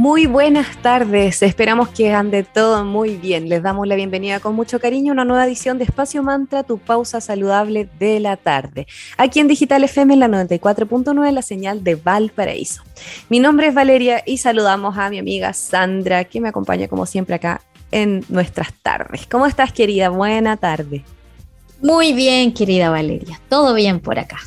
Muy buenas tardes, esperamos que ande todo muy bien. Les damos la bienvenida con mucho cariño a una nueva edición de Espacio Mantra, tu pausa saludable de la tarde. Aquí en Digital FM en la 94.9, la señal de Valparaíso. Mi nombre es Valeria y saludamos a mi amiga Sandra, que me acompaña como siempre acá en nuestras tardes. ¿Cómo estás, querida? Buena tarde. Muy bien, querida Valeria. Todo bien por acá.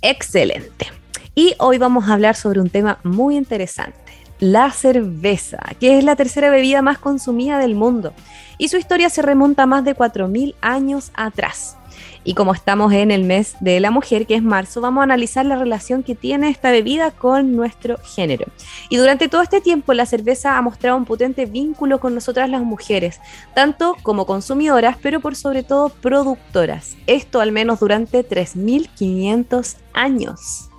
Excelente. Y hoy vamos a hablar sobre un tema muy interesante la cerveza, que es la tercera bebida más consumida del mundo. Y su historia se remonta a más de 4.000 años atrás. Y como estamos en el mes de la mujer, que es marzo, vamos a analizar la relación que tiene esta bebida con nuestro género. Y durante todo este tiempo la cerveza ha mostrado un potente vínculo con nosotras las mujeres, tanto como consumidoras, pero por sobre todo productoras. Esto al menos durante 3.500 años.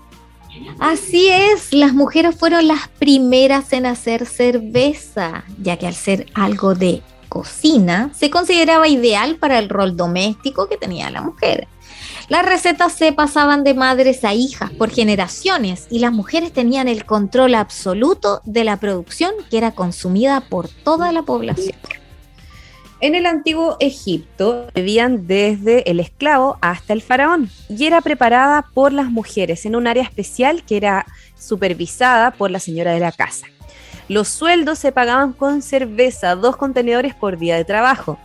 Así es, las mujeres fueron las primeras en hacer cerveza, ya que al ser algo de cocina, se consideraba ideal para el rol doméstico que tenía la mujer. Las recetas se pasaban de madres a hijas por generaciones y las mujeres tenían el control absoluto de la producción que era consumida por toda la población. En el antiguo Egipto vivían desde el esclavo hasta el faraón y era preparada por las mujeres en un área especial que era supervisada por la señora de la casa. Los sueldos se pagaban con cerveza, dos contenedores por día de trabajo.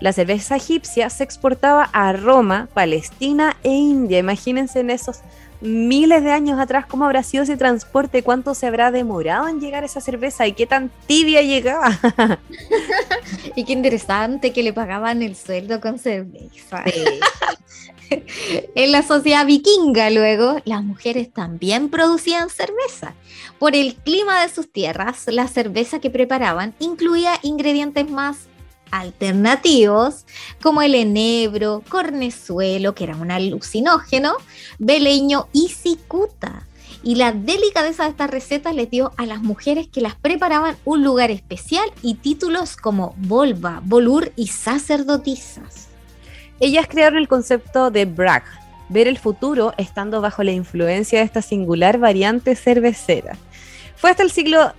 La cerveza egipcia se exportaba a Roma, Palestina e India. Imagínense en esos miles de años atrás cómo habrá sido ese transporte, cuánto se habrá demorado en llegar esa cerveza y qué tan tibia llegaba. y qué interesante que le pagaban el sueldo con cerveza. en la sociedad vikinga luego, las mujeres también producían cerveza. Por el clima de sus tierras, la cerveza que preparaban incluía ingredientes más alternativos como el enebro, cornezuelo, que era un alucinógeno, beleño y cicuta. Y la delicadeza de estas recetas les dio a las mujeres que las preparaban un lugar especial y títulos como volva, volur y sacerdotisas. Ellas crearon el concepto de brag, ver el futuro estando bajo la influencia de esta singular variante cervecera. Fue hasta el siglo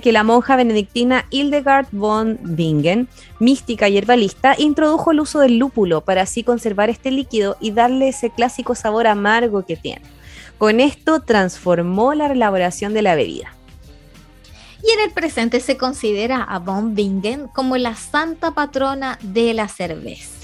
que la monja benedictina Hildegard von Bingen, mística y herbalista, introdujo el uso del lúpulo para así conservar este líquido y darle ese clásico sabor amargo que tiene. Con esto transformó la elaboración de la bebida. Y en el presente se considera a von Bingen como la santa patrona de la cerveza.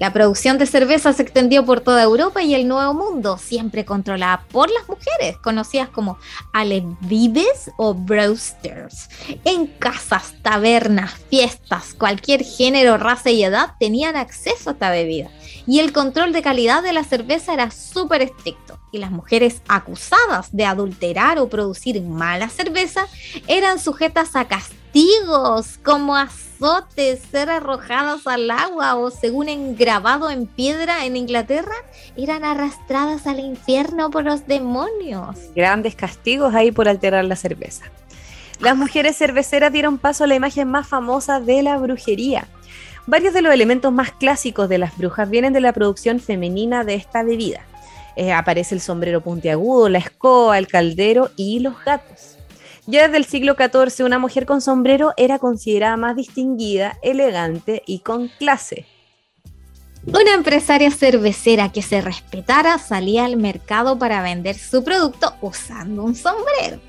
La producción de cerveza se extendió por toda Europa y el Nuevo Mundo, siempre controlada por las mujeres, conocidas como alevives o brewsters. En casas, tabernas, fiestas, cualquier género, raza y edad tenían acceso a esta bebida. Y el control de calidad de la cerveza era súper estricto. Y las mujeres acusadas de adulterar o producir mala cerveza eran sujetas a castigos como azotes, ser arrojadas al agua o según engravado en piedra en Inglaterra, eran arrastradas al infierno por los demonios. Grandes castigos ahí por alterar la cerveza. Las mujeres cerveceras dieron paso a la imagen más famosa de la brujería. Varios de los elementos más clásicos de las brujas vienen de la producción femenina de esta bebida. Eh, aparece el sombrero puntiagudo, la escoba, el caldero y los gatos. Ya desde el siglo XIV, una mujer con sombrero era considerada más distinguida, elegante y con clase. Una empresaria cervecera que se respetara salía al mercado para vender su producto usando un sombrero,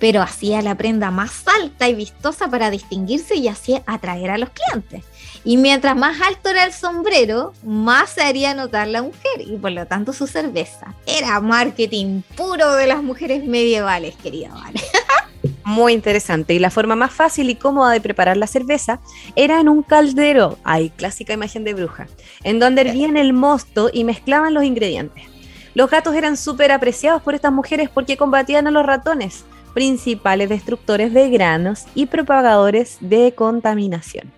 pero hacía la prenda más alta y vistosa para distinguirse y así atraer a los clientes. Y mientras más alto era el sombrero, más se haría notar la mujer y por lo tanto su cerveza. Era marketing puro de las mujeres medievales, querida Vale. Muy interesante. Y la forma más fácil y cómoda de preparar la cerveza era en un caldero, ay, clásica imagen de bruja, en donde hervían el mosto y mezclaban los ingredientes. Los gatos eran súper apreciados por estas mujeres porque combatían a los ratones, principales destructores de granos y propagadores de contaminación.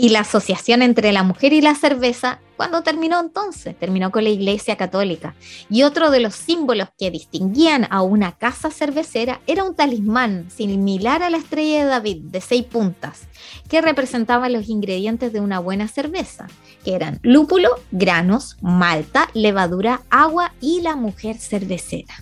Y la asociación entre la mujer y la cerveza, ¿cuándo terminó entonces? Terminó con la Iglesia Católica. Y otro de los símbolos que distinguían a una casa cervecera era un talismán similar a la estrella de David de seis puntas, que representaba los ingredientes de una buena cerveza, que eran lúpulo, granos, malta, levadura, agua y la mujer cervecera.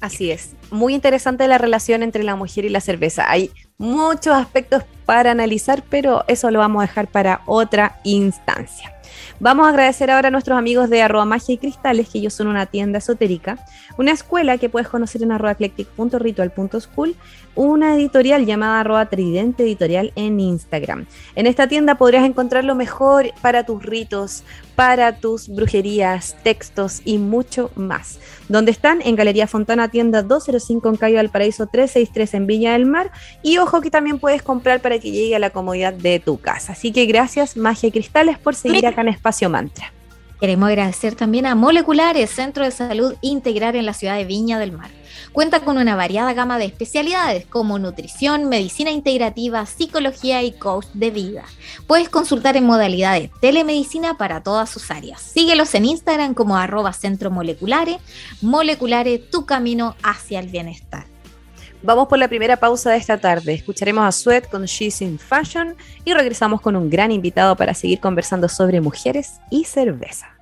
Así es, muy interesante la relación entre la mujer y la cerveza. Hay muchos aspectos para analizar, pero eso lo vamos a dejar para otra instancia. Vamos a agradecer ahora a nuestros amigos de arroba magia y cristales, que ellos son una tienda esotérica, una escuela que puedes conocer en arroba eclectic.ritual.school, una editorial llamada arroba tridente editorial en Instagram. En esta tienda podrías encontrar lo mejor para tus ritos, para tus brujerías, textos y mucho más. Donde están en Galería Fontana, tienda 205 en Cayo Paraíso 363 en Villa del Mar. Y ojo que también puedes comprar para que llegue a la comodidad de tu casa. Así que gracias, Magia y Cristales, por seguir acá en Espacio Mantra. Queremos agradecer también a Moleculares, Centro de Salud Integral en la ciudad de Viña del Mar. Cuenta con una variada gama de especialidades como nutrición, medicina integrativa, psicología y coach de vida. Puedes consultar en modalidad de telemedicina para todas sus áreas. Síguelos en Instagram como arroba centro moleculares, moleculares, tu camino hacia el bienestar. Vamos por la primera pausa de esta tarde. Escucharemos a Sweat con She's in Fashion y regresamos con un gran invitado para seguir conversando sobre mujeres y cerveza.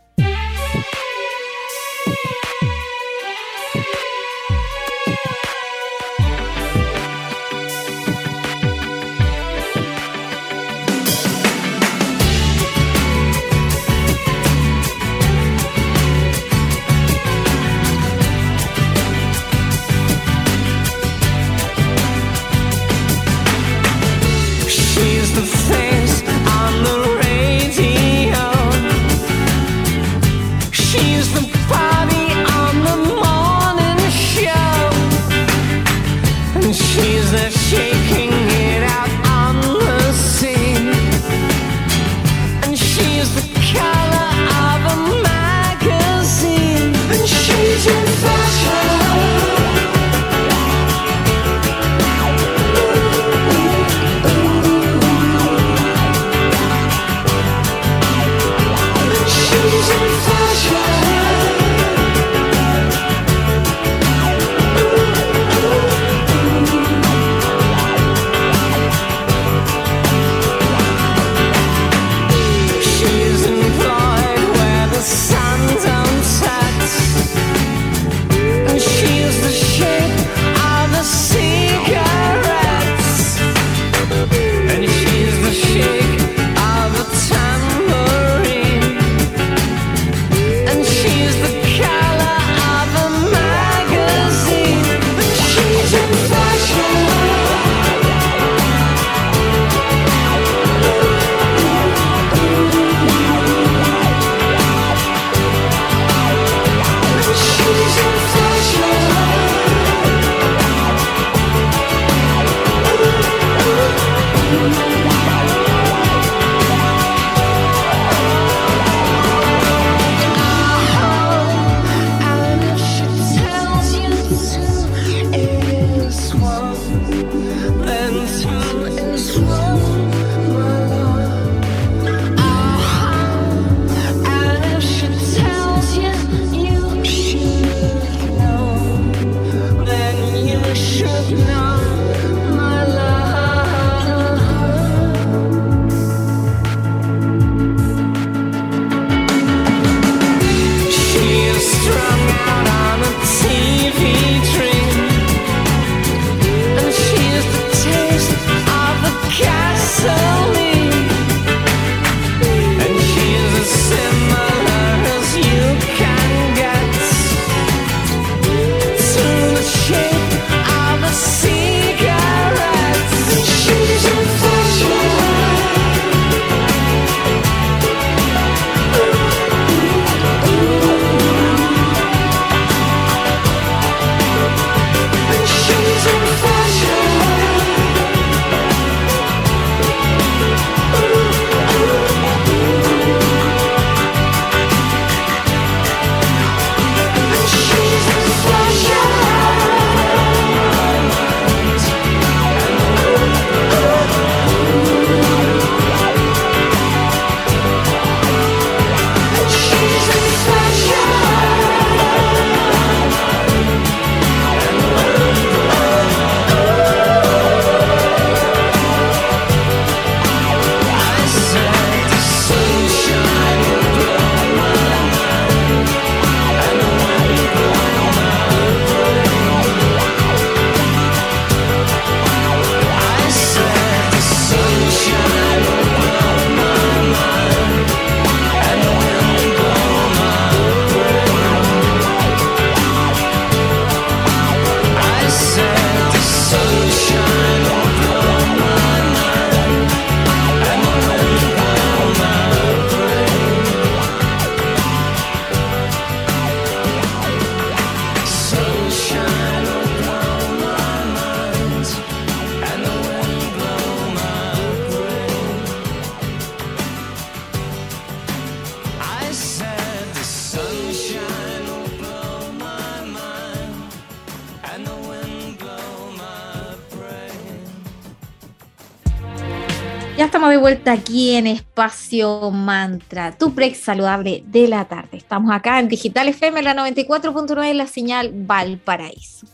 Estamos de vuelta aquí en Espacio Mantra, tu break saludable de la tarde. Estamos acá en Digital FM, la 94.9 en la señal Valparaíso.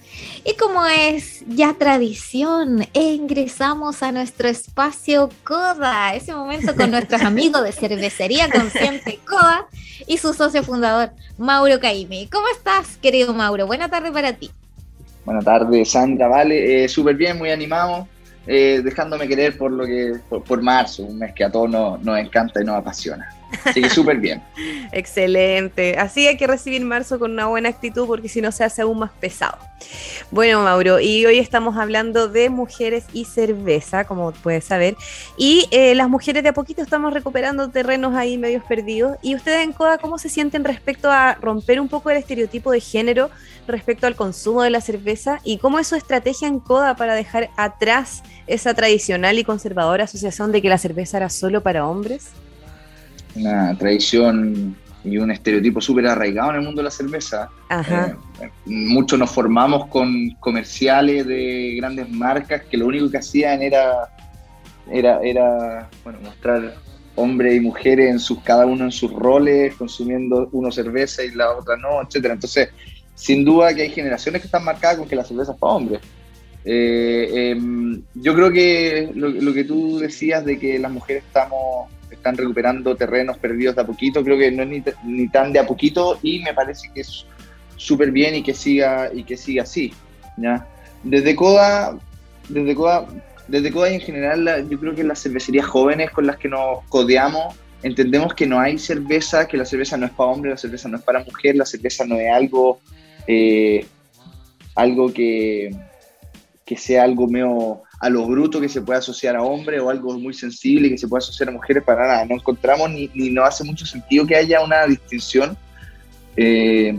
Y como es ya tradición, ingresamos a nuestro espacio Coda, ese momento con nuestros amigos de Cervecería Consciente Coda y su socio fundador, Mauro Caime. ¿Cómo estás, querido Mauro? Buena tarde para ti. Buenas tardes, Sandra, vale, eh, súper bien, muy animado eh, dejándome querer por lo que por, marzo, un mes que a todos nos, encanta y nos apasiona. Así que súper bien. Excelente. Así hay que recibir marzo con una buena actitud porque si no se hace aún más pesado. Bueno, Mauro, y hoy estamos hablando de mujeres y cerveza, como puedes saber. Y eh, las mujeres de a poquito estamos recuperando terrenos ahí medios perdidos. ¿Y ustedes en CODA cómo se sienten respecto a romper un poco el estereotipo de género respecto al consumo de la cerveza? ¿Y cómo es su estrategia en CODA para dejar atrás esa tradicional y conservadora asociación de que la cerveza era solo para hombres? Una tradición y un estereotipo súper arraigado en el mundo de la cerveza. Ajá. Eh, muchos nos formamos con comerciales de grandes marcas que lo único que hacían era, era, era bueno, mostrar hombres y mujeres en sus, cada uno en sus roles, consumiendo uno cerveza y la otra no, etcétera. Entonces, sin duda que hay generaciones que están marcadas con que la cerveza es para hombres. Eh, em, yo creo que lo, que tú decías de que las mujeres estamos están recuperando terrenos perdidos de a poquito, creo que no es ni, tan de a poquito y me parece que es súper bien y que siga y que siga así. ¿ya? Desde Coda, desde Coda, desde Coda y en general, yo creo que las cervecerías jóvenes con las que nos codeamos entendemos que no hay cerveza, que la cerveza no es para hombre, la cerveza no es para mujer, la cerveza no es algo, eh, algo que, que sea algo medio a lo bruto que se puede asociar a hombres o algo muy sensible que se puede asociar a mujeres para nada. No encontramos ni, ni no hace mucho sentido que haya una distinción. Eh,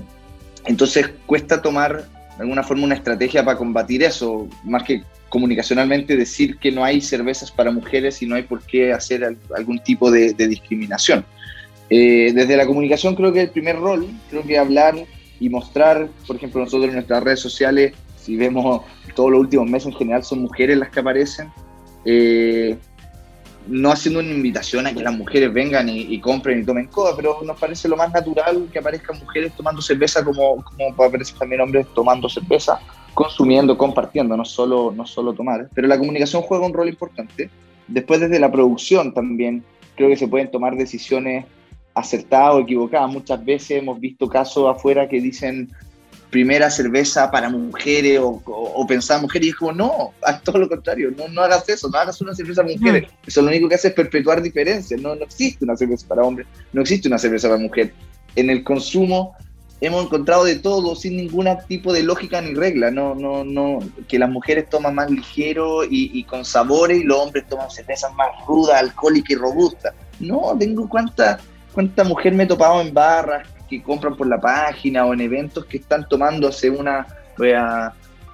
entonces cuesta tomar de alguna forma una estrategia para combatir eso, más que comunicacionalmente decir que no hay cervezas para mujeres y no hay por qué hacer algún tipo de, discriminación. Eh, desde la comunicación creo que el primer rol, creo que hablar y mostrar, por ejemplo, nosotros en nuestras redes sociales, si vemos todos los últimos meses en general son mujeres las que aparecen, eh, no haciendo una invitación a que las mujeres vengan y, compren y tomen coda, pero nos parece lo más natural que aparezcan mujeres tomando cerveza como, como aparecer también hombres tomando cerveza, consumiendo, compartiendo, no solo, no solo tomar. Pero la comunicación juega un rol importante. Después desde la producción también creo que se pueden tomar decisiones acertadas o equivocadas. Muchas veces hemos visto casos afuera que dicen primera cerveza para mujeres o, o, pensar mujeres y es como, no, haz todo lo contrario, no, no hagas eso, no hagas una cerveza para mujeres. Eso lo único que hace es perpetuar diferencias, no, no existe una cerveza para hombres, no existe una cerveza para mujer. En el consumo hemos encontrado de todo sin ningún tipo de lógica ni regla, no, no, no, que las mujeres toman más ligero y, y con sabores y los hombres toman cervezas más rudas, alcohólicas y robustas. No, tengo cuánta, cuánta mujer me he topado en barras que compran por la página o en eventos que están tomándose una, voy a,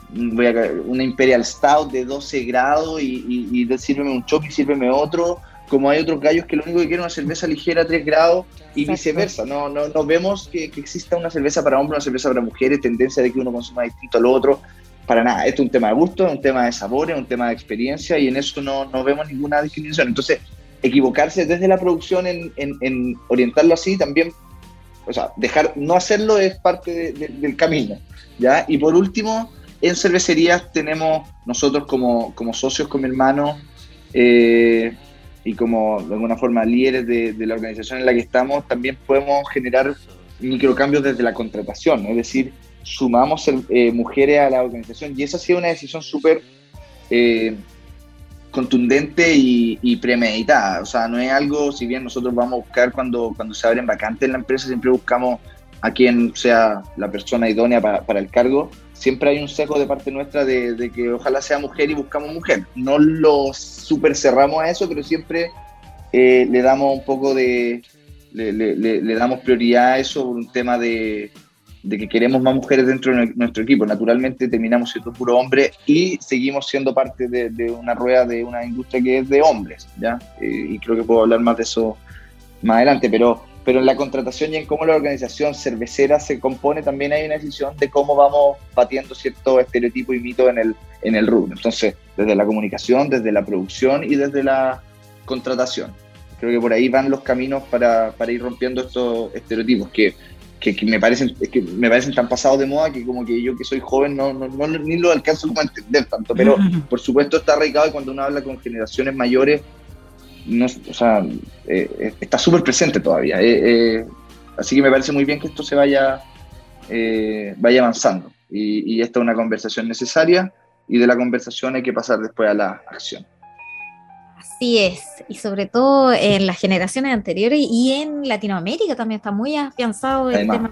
voy a, una Imperial Stout de 12 grados y, y, y sírveme un choque y sírveme otro, como hay otros gallos que lo único que quieren es una cerveza ligera a 3 grados y viceversa. No, no, no vemos que, que, exista una cerveza para hombres, una cerveza para mujeres, tendencia de que uno consuma distinto al otro. Para nada, esto es un tema de gusto, es un tema de sabores, es un tema de experiencia y en eso no, no vemos ninguna discriminación. Entonces, equivocarse desde la producción en, en, en orientarlo así también o sea, dejar, no hacerlo es parte del camino, ¿ya? Y por último, en cervecerías tenemos nosotros como, como socios con mi hermano eh, y como de alguna forma líderes de, la organización en la que estamos, también podemos generar microcambios desde la contratación, es decir, sumamos eh, mujeres a la organización y esa ha sido una decisión súper eh, contundente y, premeditada. O sea, no es algo, si bien nosotros vamos a buscar cuando, cuando se abren vacantes en la empresa, siempre buscamos a quien sea la persona idónea para, el cargo, siempre hay un sesgo de parte nuestra de, que ojalá sea mujer y buscamos mujer. No lo super cerramos a eso, pero siempre eh, le damos un poco de, le, le, damos prioridad a eso por un tema de, de que queremos más mujeres dentro de nuestro equipo. Naturalmente terminamos siendo puro hombre y seguimos siendo parte de, una rueda de una industria que es de hombres, ¿ya? Eh, y creo que puedo hablar más de eso más adelante, pero, pero en la contratación y en cómo la organización cervecera se compone también hay una decisión de cómo vamos batiendo ciertos estereotipos y mitos en el, en el rubro. Entonces, desde la comunicación, desde la producción y desde la contratación. Creo que por ahí van los caminos para, para ir rompiendo estos estereotipos que, que, me parecen que me parecen tan pasados de moda que como que yo que soy joven no, no, no ni lo alcanzo como a entender tanto, pero por supuesto está arraigado y cuando uno habla con generaciones mayores, no, o sea, eh, está súper presente todavía. Eh, eh, así que me parece muy bien que esto se vaya, vaya avanzando y, y esta es una conversación necesaria y de la conversación hay que pasar después a la acción. Así es, y sobre todo en las generaciones anteriores y en Latinoamérica también está muy afianzado el tema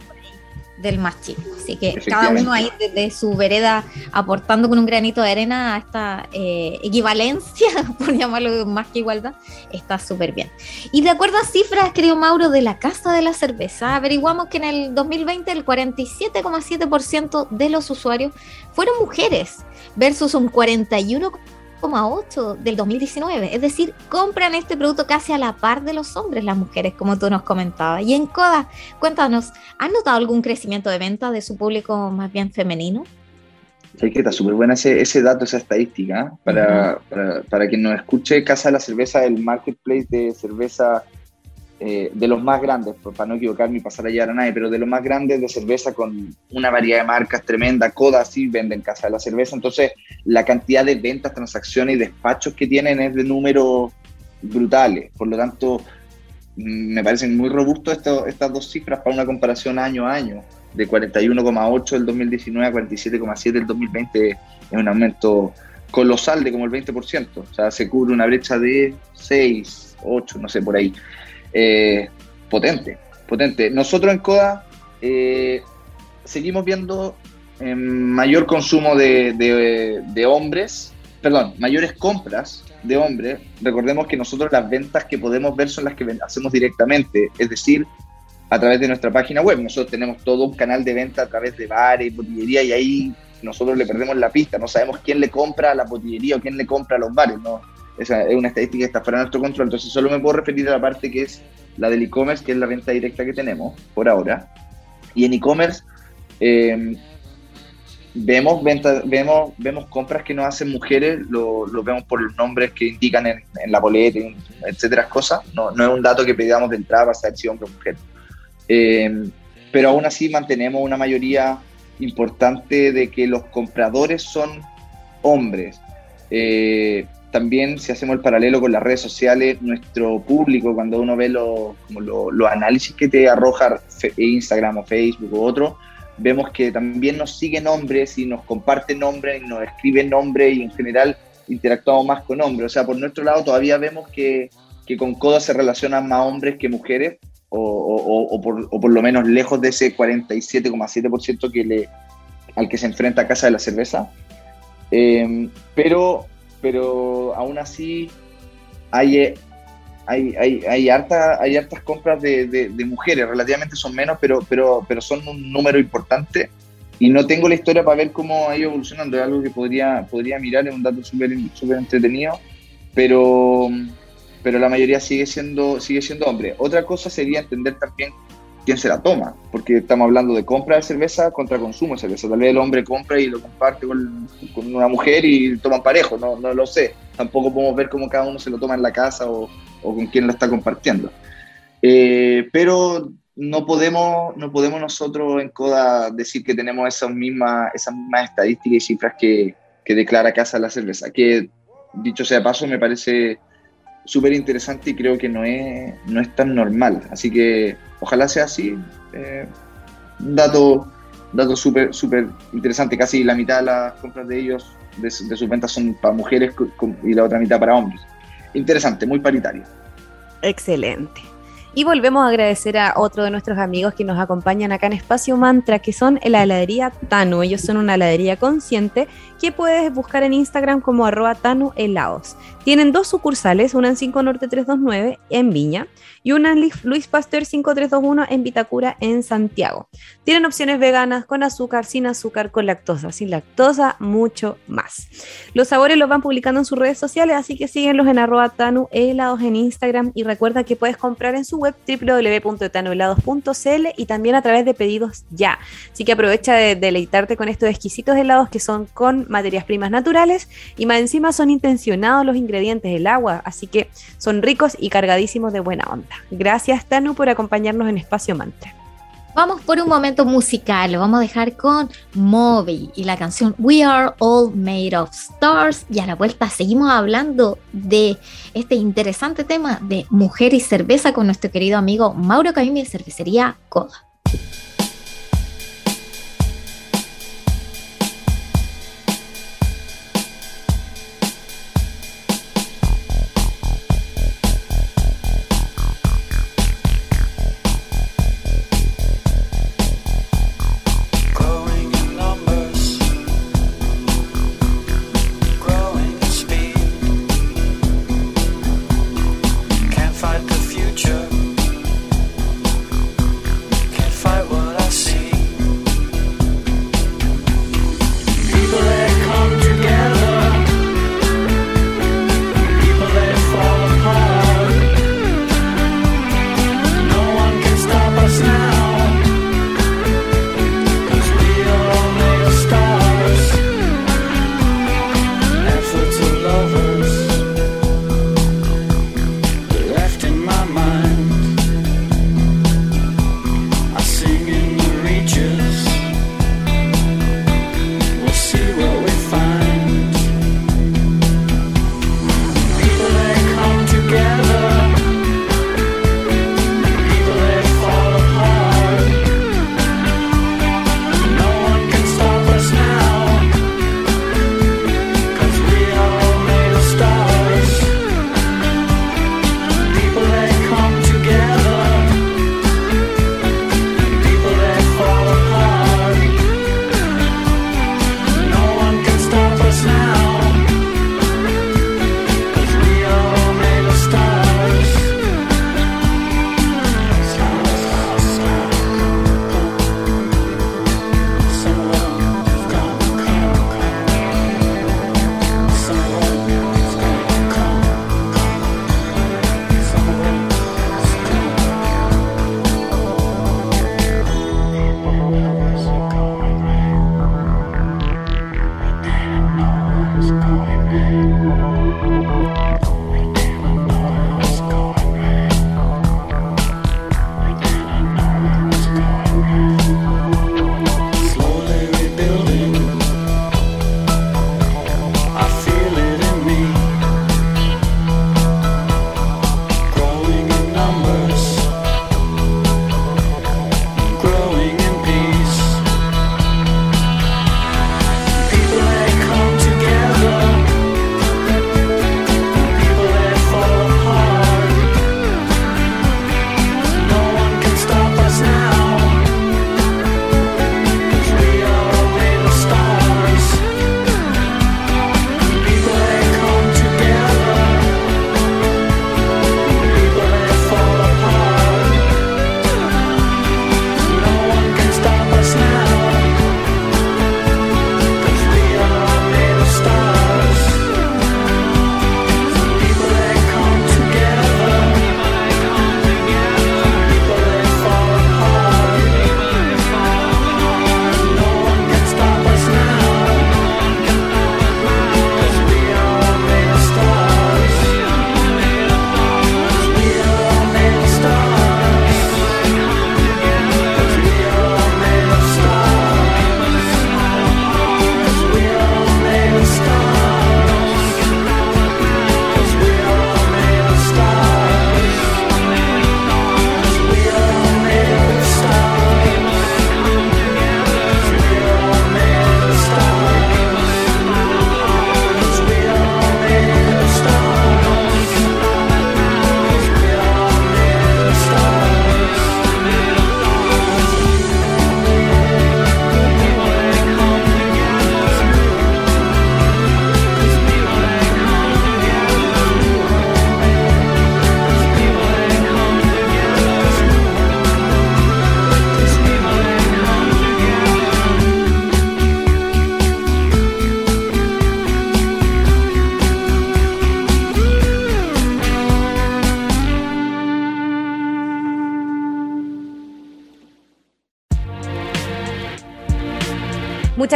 del machismo. Así que cada uno ahí desde su vereda aportando con un granito de arena a esta eh, equivalencia, por llamarlo más que igualdad, está súper bien. Y de acuerdo a cifras, querido Mauro, de la Casa de la Cerveza, averiguamos que en el 2020 el 47,7% de los usuarios fueron mujeres versus un 41 8 del 2019. Es decir, compran este producto casi a la par de los hombres, las mujeres, como tú nos comentabas. Y en Coda, cuéntanos, ¿has notado algún crecimiento de venta de su público más bien femenino? Sí, que está súper buena ese, ese, dato, esa estadística. ¿eh? Para, para, para, quien nos escuche, Casa de la Cerveza, el marketplace de cerveza eh, de los más grandes, para no equivocarme y pasar a a nadie, pero de los más grandes de cerveza con una variedad de marcas tremenda, Coda sí vende en casa de la cerveza, entonces la cantidad de ventas, transacciones y despachos que tienen es de números brutales, por lo tanto me parecen muy robustos estas dos cifras para una comparación año a año, de 41,8 del 2019 a 47,7 del 2020 es un aumento colosal de como el 20%, o sea, se cubre una brecha de 6, 8, no sé, por ahí. Eh, potente, potente. Nosotros en CODA eh, seguimos viendo eh, mayor consumo de, hombres, perdón, mayores compras de hombres. Recordemos que nosotros las ventas que podemos ver son las que hacemos directamente, es decir, a través de nuestra página web. Nosotros tenemos todo un canal de venta a través de bares, botillería y ahí nosotros le perdemos la pista, no sabemos quién le compra a la botillería o quién le compra a los bares, ¿no? Esa es una estadística que está fuera de nuestro control, entonces solo me puedo referir a la parte que es la del e-commerce, que es la venta directa que tenemos por ahora. Y en e-commerce eh, vemos, vemos, vemos compras que nos hacen mujeres, lo, vemos por los nombres que indican en, la boleta, etcétera, cosas. No, no, es un dato que pedamos de entrada para saber si hombre o mujer. Eh, pero aún así mantenemos una mayoría importante de que los compradores son hombres. Eh, también si hacemos el paralelo con las redes sociales, nuestro público, cuando uno ve los lo, análisis que te arroja Instagram o Facebook u otro, vemos que también nos siguen hombres y nos comparten nombres y nos escriben nombres y en general interactuamos más con hombres. O sea, por nuestro lado todavía vemos que, que con Coda se relacionan más hombres que mujeres, o, o, por, o por, lo menos lejos de ese 47,7% que le, al que se enfrenta Casa de la Cerveza. Eh, pero pero aún así hay, hay, hay, hay, harta, hay hartas compras de, de, mujeres, relativamente son menos, pero, pero, pero son un número importante y no tengo la historia para ver cómo ha ido evolucionando, es algo que podría, podría mirar, es un dato súper super entretenido, pero, pero la mayoría sigue siendo, sigue siendo hombre. Otra cosa sería entender también quién se la toma, porque estamos hablando de compra de cerveza contra consumo de cerveza. Tal vez el hombre compra y lo comparte con, una mujer y toman parejo, no, no, lo sé. Tampoco podemos ver cómo cada uno se lo toma en la casa o, con quién lo está compartiendo. Eh, pero no podemos, no podemos nosotros en CODA decir que tenemos esas mismas, esas mismas estadísticas y cifras que, declara Casa la Cerveza, que dicho sea paso me parece súper interesante y creo que no es, no es tan normal. Así que ojalá sea así. Eh, dato dato súper súper interesante. Casi la mitad de las compras de ellos, de, de sus ventas, son para mujeres y la otra mitad para hombres. Interesante, muy paritario. Excelente. Y volvemos a agradecer a otro de nuestros amigos que nos acompañan acá en Espacio Mantra, que son la heladería Tanu. Ellos son una heladería consciente que puedes buscar en Instagram como arroba Tanu Helados. Tienen dos sucursales, una en 5 Norte 329 en Viña y una en Luis Pasteur 5321 en Vitacura en Santiago. Tienen opciones veganas con azúcar, sin azúcar, con lactosa, sin lactosa, mucho más. Los sabores los van publicando en sus redes sociales, así que síguenlos en arroba Tanu Helados en Instagram y recuerda que puedes comprar en su web www.etanolados.cl y también a través de pedidos ya. Así que aprovecha de deleitarte con estos exquisitos helados que son con materias primas naturales y más encima son intencionados los ingredientes del agua, así que son ricos y cargadísimos de buena onda. Gracias Tanu por acompañarnos en Espacio Mantra. Vamos por un momento musical, lo vamos a dejar con Moby y la canción We Are All Made of Stars. Y a la vuelta seguimos hablando de este interesante tema de mujer y cerveza con nuestro querido amigo Mauro Camimi de Cervecería Coda.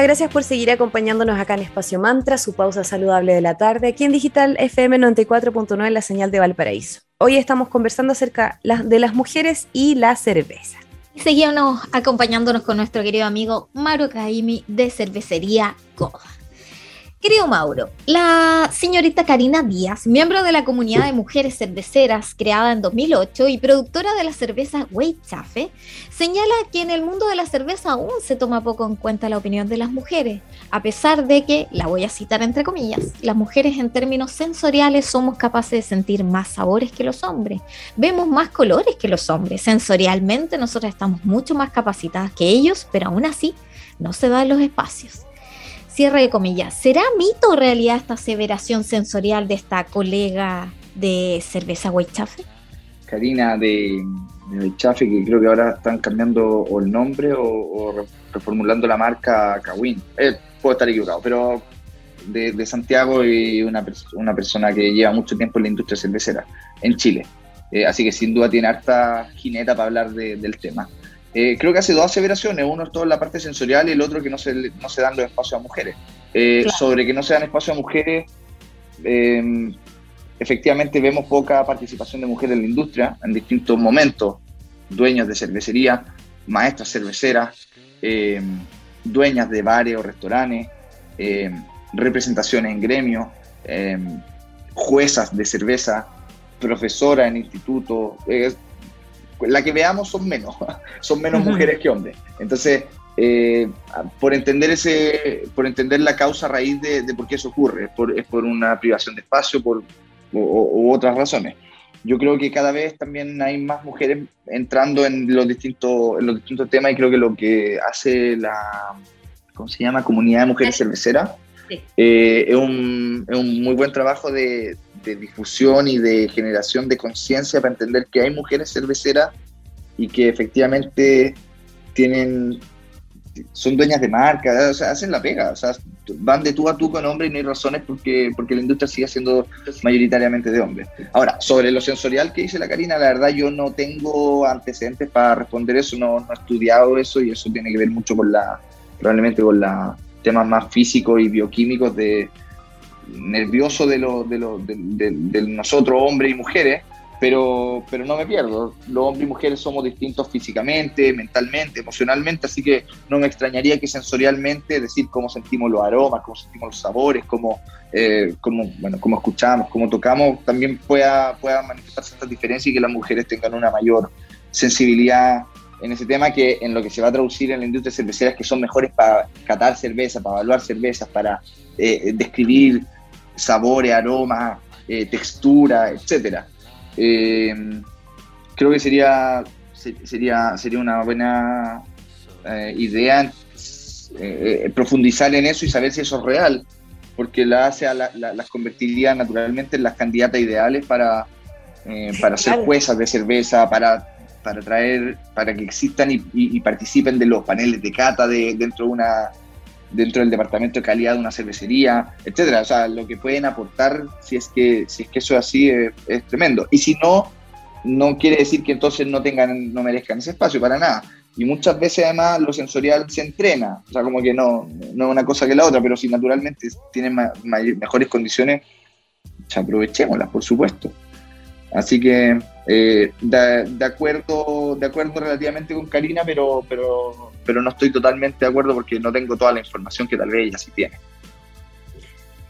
Gracias por seguir acompañándonos acá en Espacio Mantra, su pausa saludable de la tarde, aquí en Digital FM 94.9 en la señal de Valparaíso. Hoy estamos conversando acerca de las mujeres y la cerveza. Seguimos acompañándonos con nuestro querido amigo Mauro Caimi de Cervecería Coda. Querido Mauro, la señorita Karina Díaz, miembro de la comunidad de mujeres cerveceras creada en 2008 y productora de la cerveza Weizsäffe, señala que en el mundo de la cerveza aún se toma poco en cuenta la opinión de las mujeres, a pesar de que, la voy a citar entre comillas, las mujeres en términos sensoriales somos capaces de sentir más sabores que los hombres, vemos más colores que los hombres, sensorialmente nosotros estamos mucho más capacitadas que ellos, pero aún así no se dan los espacios cierre de comillas, ¿será mito o realidad esta aseveración sensorial de esta colega de cerveza Weichafe? Karina de, de que creo que ahora están cambiando el nombre o, reformulando la marca Kawin. Eh, puedo estar equivocado, pero de, Santiago y una, una, persona que lleva mucho tiempo en la industria cervecera en Chile. Eh, así que sin duda tiene harta jineta para hablar del tema. Eh, creo que hace dos aseveraciones, uno es toda la parte sensorial y el otro que no se, no se dan los espacios a mujeres. Eh, sobre que no se dan espacios a mujeres, em, efectivamente vemos poca participación de mujeres en la industria en distintos momentos, dueños de cervecería, maestras cerveceras, em, dueñas de bares o restaurantes, em, representaciones en gremios, juezas de cerveza, profesoras en institutos, la que veamos son menos, son menos mujeres que hombres. Entonces, eh, por entender ese, por entender la causa raíz de, por qué eso ocurre, es por, es por una privación de espacio por, u otras razones. Yo creo que cada vez también hay más mujeres entrando en los distintos, en los distintos temas y creo que lo que hace la, ¿cómo se llama? Comunidad de Mujeres Cerveceras eh, es, un, es, un, muy buen trabajo de, de difusión y de generación de conciencia para entender que hay mujeres cerveceras y que efectivamente tienen son dueñas de marca, o sea, hacen la pega, o sea, van de tú a tú con hombres y no hay razones porque, porque la industria sigue siendo mayoritariamente de hombres. Ahora, sobre lo sensorial que dice la Karina, la verdad yo no tengo antecedentes para responder eso, no, no he estudiado eso y eso tiene que ver mucho con la, probablemente con los temas más físicos y bioquímicos de, nervioso de, lo, de, lo, de, nosotros, hombres y mujeres, pero, pero no me pierdo. Los hombres y mujeres somos distintos físicamente, mentalmente, emocionalmente, así que no me extrañaría que sensorialmente, decir cómo sentimos los aromas, cómo sentimos los sabores, cómo, eh, cómo, bueno, cómo escuchamos, cómo tocamos, también pueda, pueda manifestarse estas diferencias y que las mujeres tengan una mayor sensibilidad en ese tema que en lo que se va a traducir en la industria cervecera es que son mejores para catar cerveza, para evaluar cervezas, para eh, describir sabores, aromas, eh, textura, etc. Eh, creo que sería, sería, sería una buena eh, idea profundizar en eso y saber si eso es real, porque la hace las convertiría naturalmente en las candidatas ideales para, para ser juezas de cerveza, para, para traer, para que existan y, participen de los paneles de cata de, dentro de una dentro del departamento de calidad de una cervecería, etcétera. O sea, lo que pueden aportar, si es que, si es que eso es así, es, tremendo. Y si no, no quiere decir que entonces no tengan, no merezcan ese espacio, para nada. Y muchas veces además lo sensorial se entrena, o sea, como que no, no es una cosa que la otra, pero si naturalmente tienen mejores condiciones, aprovechémoslas, por supuesto. Así que eh, de, acuerdo, de acuerdo relativamente con Karina, pero, pero, pero no estoy totalmente de acuerdo porque no tengo toda la información que tal vez ella sí tiene.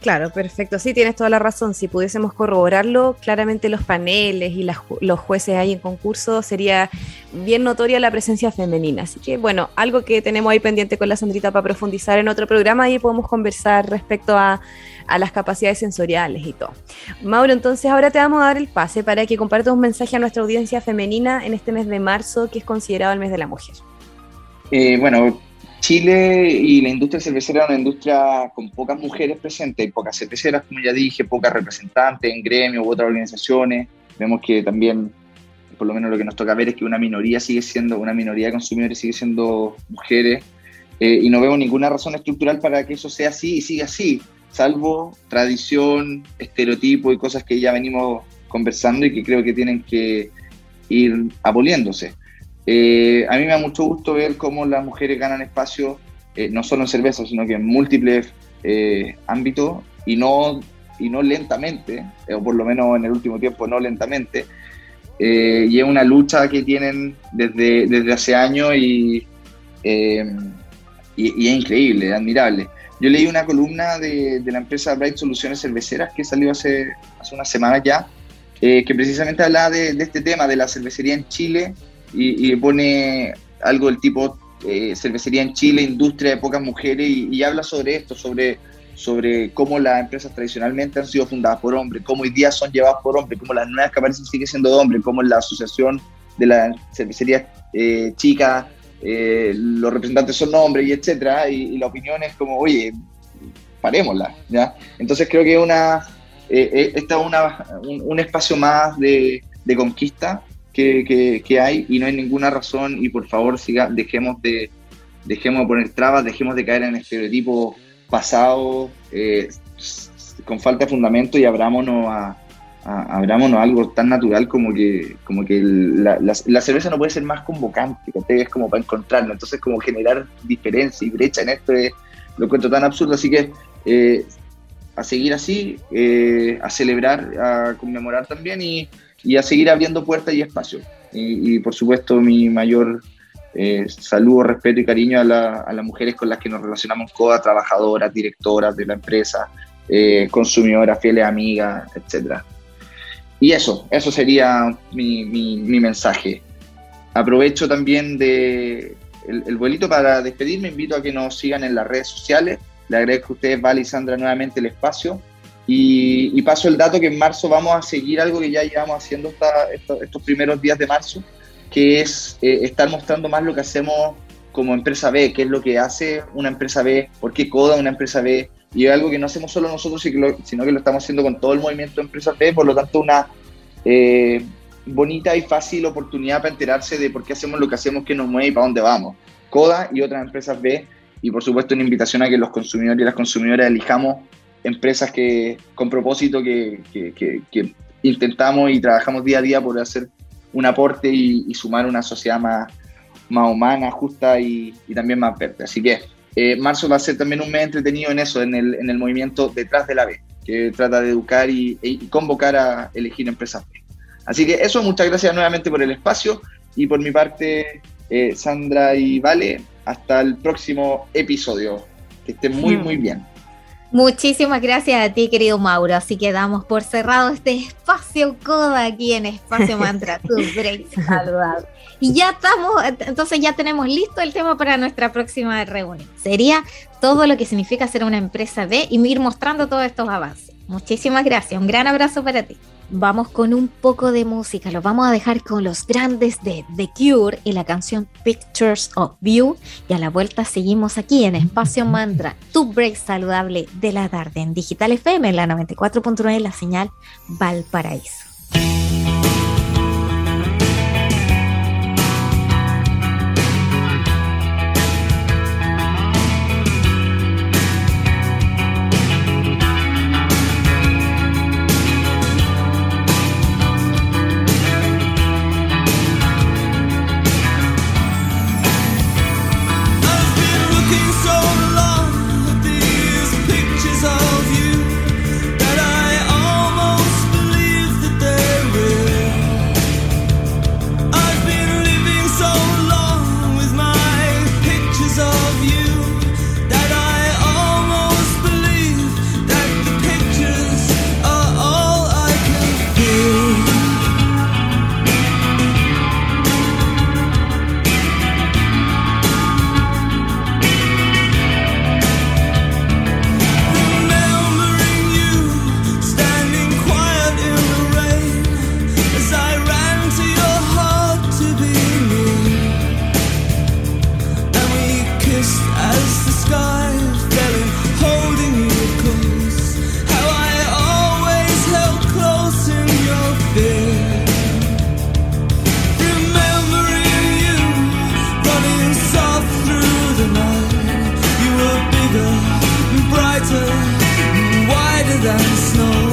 Claro, perfecto. Sí, tienes toda la razón. Si pudiésemos corroborarlo, claramente los paneles y los jueces ahí en concurso sería bien notoria la presencia femenina. Así que, bueno, algo que tenemos ahí pendiente con la Sandrita para profundizar en otro programa y podemos conversar respecto a, a, las capacidades sensoriales y todo. Mauro, entonces ahora te vamos a dar el pase para que compartas un mensaje a nuestra audiencia femenina en este mes de marzo, que es considerado el mes de la mujer. Eh, bueno, Chile y la industria cervecera es una industria con pocas mujeres presentes, pocas cerveceras, como ya dije, pocas representantes en gremios u otras organizaciones. Vemos que también, por lo menos lo que nos toca ver es que una minoría sigue siendo, una minoría de consumidores sigue siendo mujeres, eh, y no vemos ninguna razón estructural para que eso sea así y siga así, salvo tradición, estereotipo y cosas que ya venimos conversando y que creo que tienen que ir aboliéndose. Eh, a mí me da mucho gusto ver cómo las mujeres ganan espacio eh, no solo en cerveza, sino que en múltiples eh, ámbitos y no, y no lentamente, o por lo menos en el último tiempo no lentamente. y es una lucha que tienen desde, desde hace años y, y, es increíble, admirable. Yo leí una columna de, la empresa Bright Soluciones Cerveceras que salió hace, hace unas semanas ya, que precisamente hablaba de, este tema, de la cervecería en Chile, y, y pone algo del tipo eh, cervecería en Chile, industria de pocas mujeres, y, habla sobre esto, sobre, sobre cómo las empresas tradicionalmente han sido fundadas por hombres, cómo hoy día son llevadas por hombres, cómo las nuevas que aparecen siguen siendo de hombres, cómo la asociación de la cervecería eh, chica, eh, los representantes son hombres, y etcétera, y, la opinión es como, oye, parémosla, ¿ya? Entonces creo que una, eh, esta es una, un, espacio más de, de conquista que, hay y no hay ninguna razón y por favor siga, dejemos de dejemos de poner trabas, dejemos de caer en estereotipos pasados eh, con falta de fundamento y abrámonos a, abrámonos algo tan natural como que como que la, la, cerveza no puede ser más convocante, que es como para encontrarlo, entonces como generar diferencia y brecha en esto es, lo encuentro tan absurdo, así que eh, a seguir así, eh, a celebrar, a conmemorar también y y a seguir abriendo puertas y espacios. Y, por supuesto mi mayor eh, saludo, respeto y cariño a, las mujeres con las que nos relacionamos, todas trabajadoras, directoras de la empresa, consumidoras, fieles amigas, etc. Y eso, eso sería mi, mi, mensaje. Aprovecho también de el, el, vuelito para despedirme, invito a que nos sigan en las redes sociales. Le agradezco a ustedes, Val y Sandra, nuevamente el espacio. Y, paso el dato que en marzo vamos a seguir algo que ya llevamos haciendo estos primeros días de marzo, que es eh, estar mostrando más lo que hacemos como empresa B, qué es lo que hace una empresa B, por qué coda una empresa B, y algo que no hacemos solo nosotros, sino que lo estamos haciendo con todo el movimiento de empresas B, por lo tanto una eh, bonita y fácil oportunidad para enterarse de por qué hacemos lo que hacemos, qué nos mueve y para dónde vamos. Coda y otras empresas B, y por supuesto una invitación a que los consumidores y las consumidoras elijamos empresas que con propósito que, que, intentamos y trabajamos día a día por hacer un aporte y, sumar una sociedad más, más humana, justa y, también más verde. Así que eh, marzo va a ser también un mes entretenido en eso, en el, en el movimiento detrás de la B, que trata de educar y, convocar a elegir empresas B. Así que eso, muchas gracias nuevamente por el espacio y por mi parte, eh, Sandra y Vale, hasta el próximo episodio. Que estén muy, muy bien. Muchísimas gracias a ti, querido Mauro. Así que damos por cerrado este espacio coda aquí en Espacio Mantra, tu break saludable. Y ya estamos, entonces ya tenemos listo el tema para nuestra próxima reunión. Sería todo lo que significa ser una empresa de y ir mostrando todos estos avances. Muchísimas gracias. Un gran abrazo para ti vamos con un poco de música. Lo vamos a dejar con los grandes de The Cure y la canción Pictures of You. Y a la vuelta seguimos aquí en Espacio Mantra, tu break saludable de la tarde en Digital FM, en la 94.9, la señal Valparaíso. Than snow.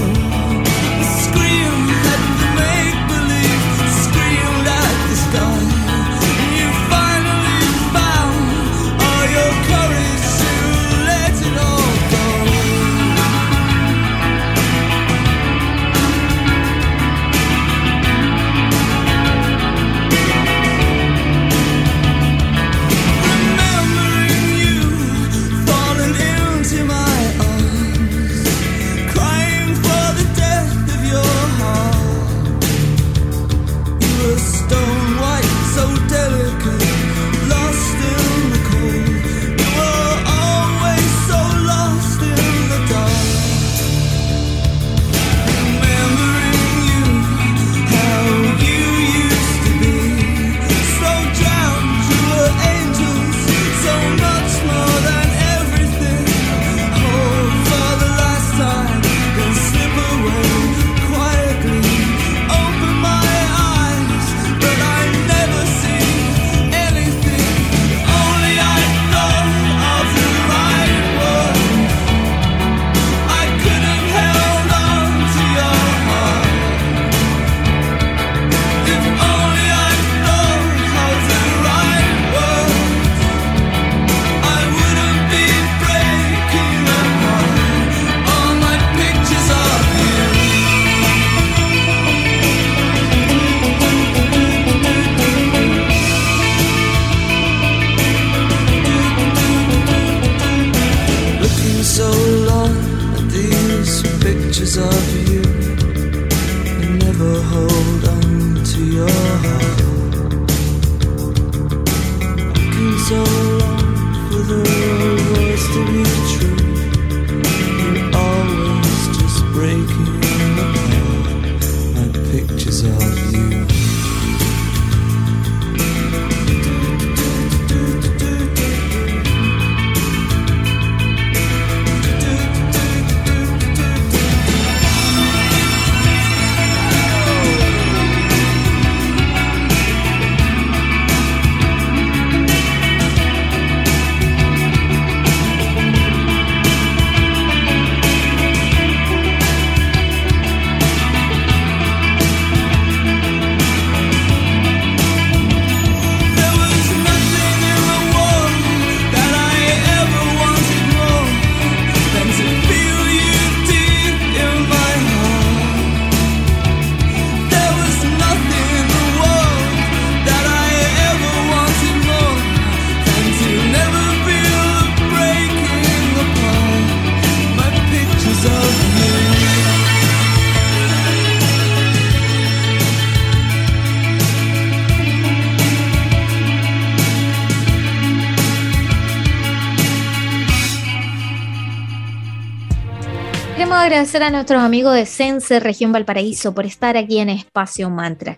Agradecer a nuestros amigos de Sense Región Valparaíso por estar aquí en Espacio Mantra.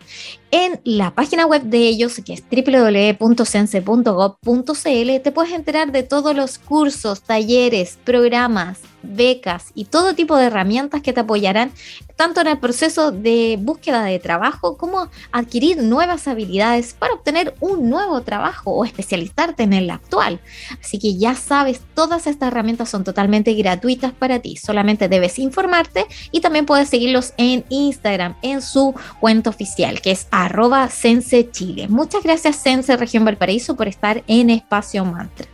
En la página web de ellos, que es www.sense.gov.cl, te puedes enterar de todos los cursos, talleres, programas, becas y todo tipo de herramientas que te apoyarán tanto en el proceso de búsqueda de trabajo como adquirir nuevas habilidades para obtener un nuevo trabajo o especializarte en el actual. Así que ya sabes, todas estas herramientas son totalmente gratuitas para ti. Solamente debes informarte y también puedes seguirlos en Instagram, en su cuenta oficial, que es arroba Sense Chile. Muchas gracias Sense Región Valparaíso por estar en Espacio Mantra.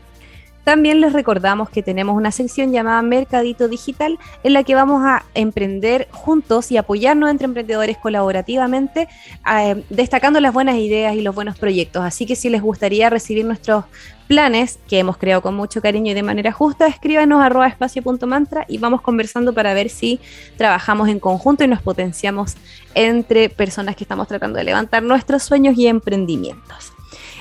También les recordamos que tenemos una sección llamada Mercadito Digital en la que vamos a emprender juntos y apoyarnos entre emprendedores colaborativamente, eh, destacando las buenas ideas y los buenos proyectos. Así que si les gustaría recibir nuestros planes que hemos creado con mucho cariño y de manera justa, escríbanos a espacio.mantra y vamos conversando para ver si trabajamos en conjunto y nos potenciamos entre personas que estamos tratando de levantar nuestros sueños y emprendimientos.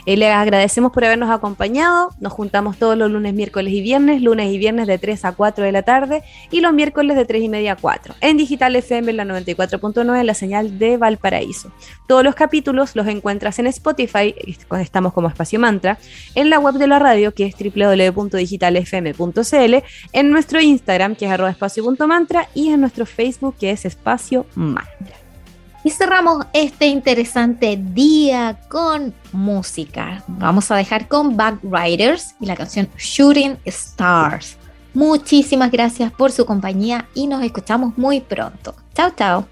Eh, les agradecemos por habernos acompañado. Nos juntamos todos los lunes, miércoles y viernes, lunes y viernes de 3 a 4 de la tarde y los miércoles de 3 y media a 4. En Digital FM en la 94.9, la señal de Valparaíso. Todos los capítulos los encuentras en Spotify, estamos como Espacio Mantra, en la web de la radio que es www.digitalfm.cl, en nuestro Instagram que es arroba espacio.mantra y en nuestro Facebook que es Espacio Mantra. Y cerramos este interesante día con música. Vamos a dejar con Backriders y la canción Shooting Stars. Muchísimas gracias por su compañía y nos escuchamos muy pronto. Chao, chao.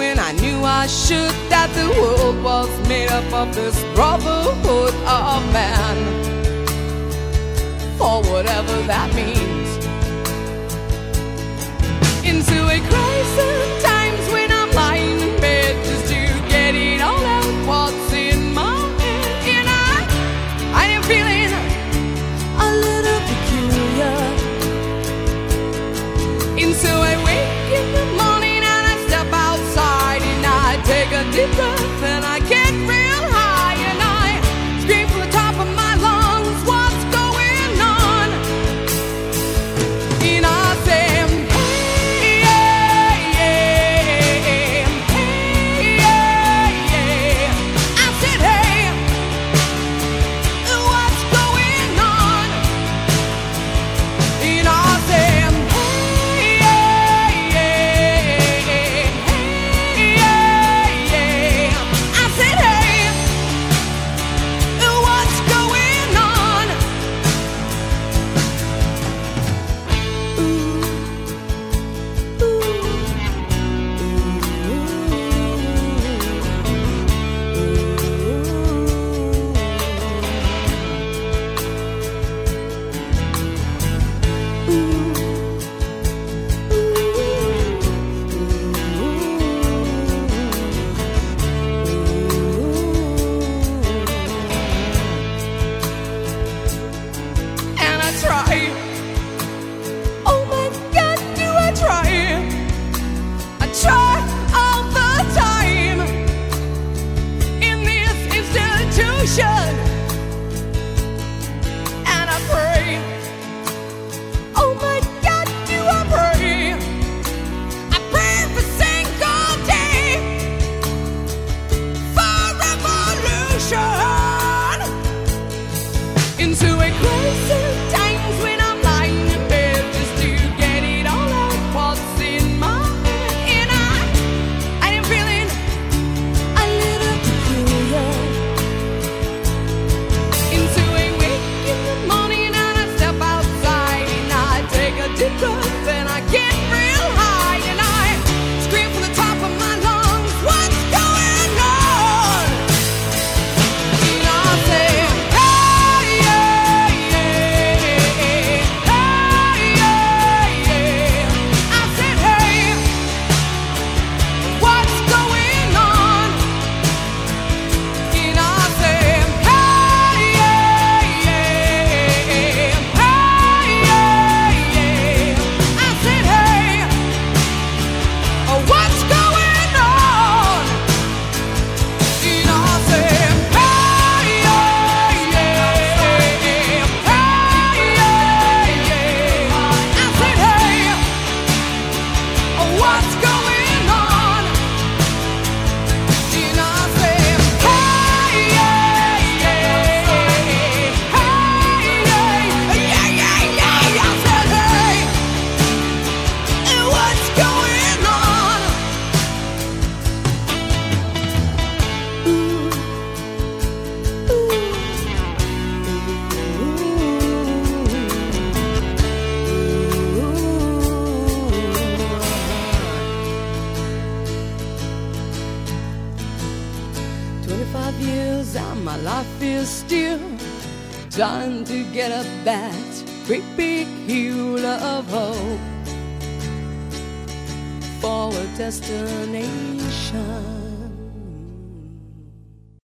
when I knew I should that the world was made up of this brotherhood of man, or whatever that means, into a crisis.